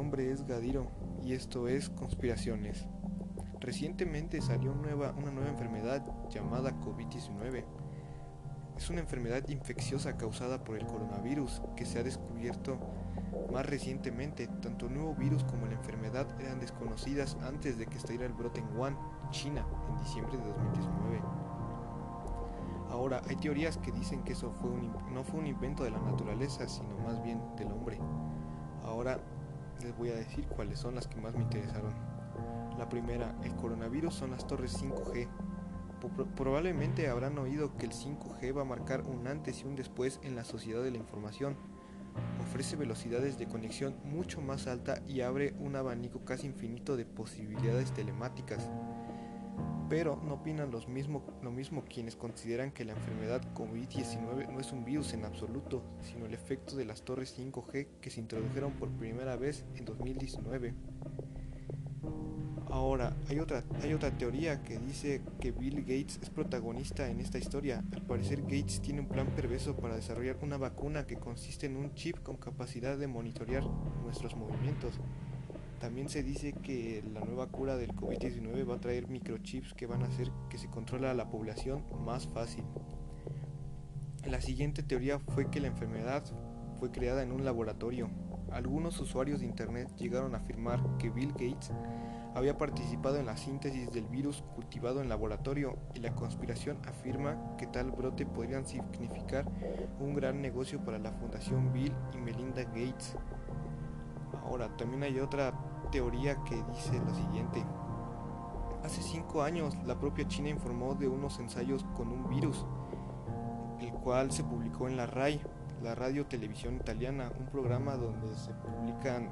nombre es Gadiro y esto es Conspiraciones. Recientemente salió nueva, una nueva enfermedad llamada COVID-19. Es una enfermedad infecciosa causada por el coronavirus que se ha descubierto más recientemente. Tanto el nuevo virus como la enfermedad eran desconocidas antes de que estallara el brote en Wuhan, China, en diciembre de 2019. Ahora, hay teorías que dicen que eso no fue un invento de la naturaleza, sino más bien del hombre. Ahora les voy a decir cuáles son las que más me interesaron. La primera, el coronavirus son las torres 5G. Probablemente habrán oído que el 5G va a marcar un antes y un después en la sociedad de la información. Ofrece velocidades de conexión mucho más alta y abre un abanico casi infinito de posibilidades telemáticas pero no opinan lo mismo quienes consideran que la enfermedad COVID-19 no es un virus en absoluto, sino el efecto de las torres 5G que se introdujeron por primera vez en 2019. Ahora, hay otra, hay otra teoría que dice que Bill Gates es protagonista en esta historia. Al parecer Gates tiene un plan perverso para desarrollar una vacuna que consiste en un chip con capacidad de monitorear nuestros movimientos también se dice que la nueva cura del COVID-19 va a traer microchips que van a hacer que se controle a la población más fácil. La siguiente teoría fue que la enfermedad fue creada en un laboratorio. Algunos usuarios de Internet llegaron a afirmar que Bill Gates había participado en la síntesis del virus cultivado en laboratorio y la conspiración afirma que tal brote podría significar un gran negocio para la Fundación Bill y Melinda Gates. Ahora, también hay otra teoría que dice lo siguiente. Hace cinco años la propia China informó de unos ensayos con un virus, el cual se publicó en la RAI, la radio televisión italiana, un programa donde se publican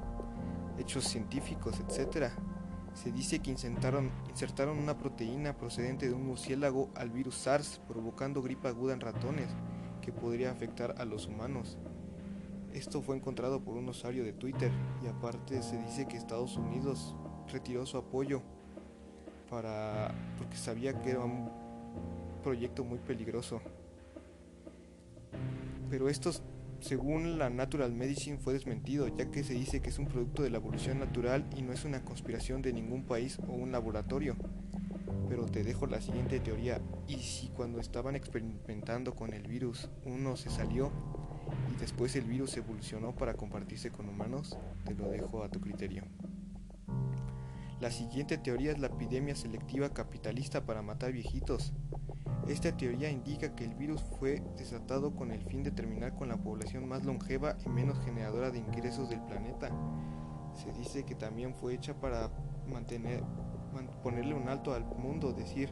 hechos científicos, etc. Se dice que insertaron, una proteína procedente de un murciélago al virus SARS, provocando gripe aguda en ratones, que podría afectar a los humanos. Esto fue encontrado por un usuario de Twitter y aparte se dice que Estados Unidos retiró su apoyo para porque sabía que era un proyecto muy peligroso. Pero esto, según la Natural Medicine, fue desmentido, ya que se dice que es un producto de la evolución natural y no es una conspiración de ningún país o un laboratorio. Pero te dejo la siguiente teoría. ¿Y si cuando estaban experimentando con el virus uno se salió y después el virus evolucionó para compartirse con humanos, te lo dejo a tu criterio. La siguiente teoría es la epidemia selectiva capitalista para matar viejitos. Esta teoría indica que el virus fue desatado con el fin de terminar con la población más longeva y menos generadora de ingresos del planeta. Se dice que también fue hecha para mantener, ponerle un alto al mundo, decir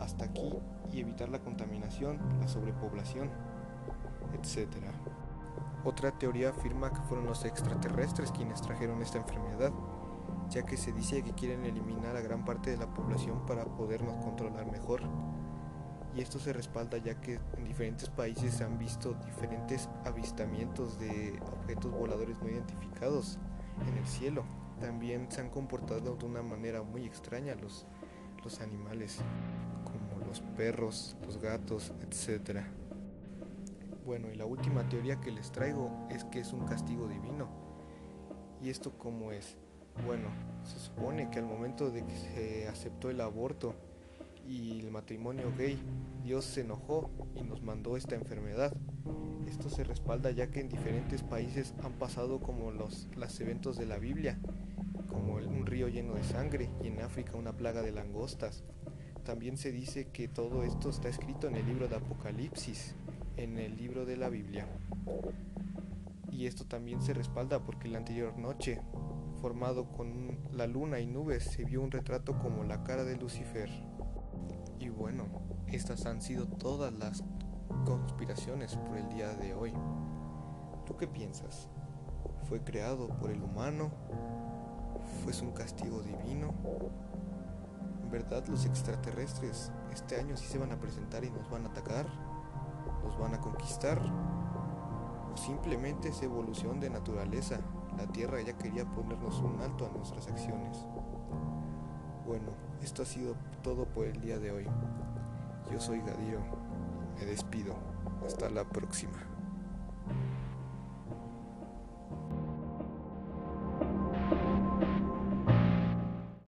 hasta aquí y evitar la contaminación, la sobrepoblación, etc. Otra teoría afirma que fueron los extraterrestres quienes trajeron esta enfermedad, ya que se dice que quieren eliminar a gran parte de la población para podernos controlar mejor. Y esto se respalda ya que en diferentes países se han visto diferentes avistamientos de objetos voladores no identificados en el cielo. También se han comportado de una manera muy extraña los, los animales, como los perros, los gatos, etcétera. Bueno, y la última teoría que les traigo es que es un castigo divino. ¿Y esto cómo es? Bueno, se supone que al momento de que se aceptó el aborto y el matrimonio gay, Dios se enojó y nos mandó esta enfermedad. Esto se respalda ya que en diferentes países han pasado como los, los eventos de la Biblia, como un río lleno de sangre y en África una plaga de langostas. También se dice que todo esto está escrito en el libro de Apocalipsis, en el libro de la Biblia. Y esto también se respalda porque la anterior noche, formado con la luna y nubes, se vio un retrato como la cara de Lucifer. Y bueno, estas han sido todas las conspiraciones por el día de hoy. ¿Tú qué piensas? ¿Fue creado por el humano? ¿Fue un castigo divino? ¿En verdad los extraterrestres este año sí se van a presentar y nos van a atacar? Nos van a conquistar o simplemente es evolución de naturaleza. La Tierra ya quería ponernos un alto a nuestras acciones. Bueno, esto ha sido todo por el día de hoy. Yo soy Gadiro. Me despido. Hasta la próxima.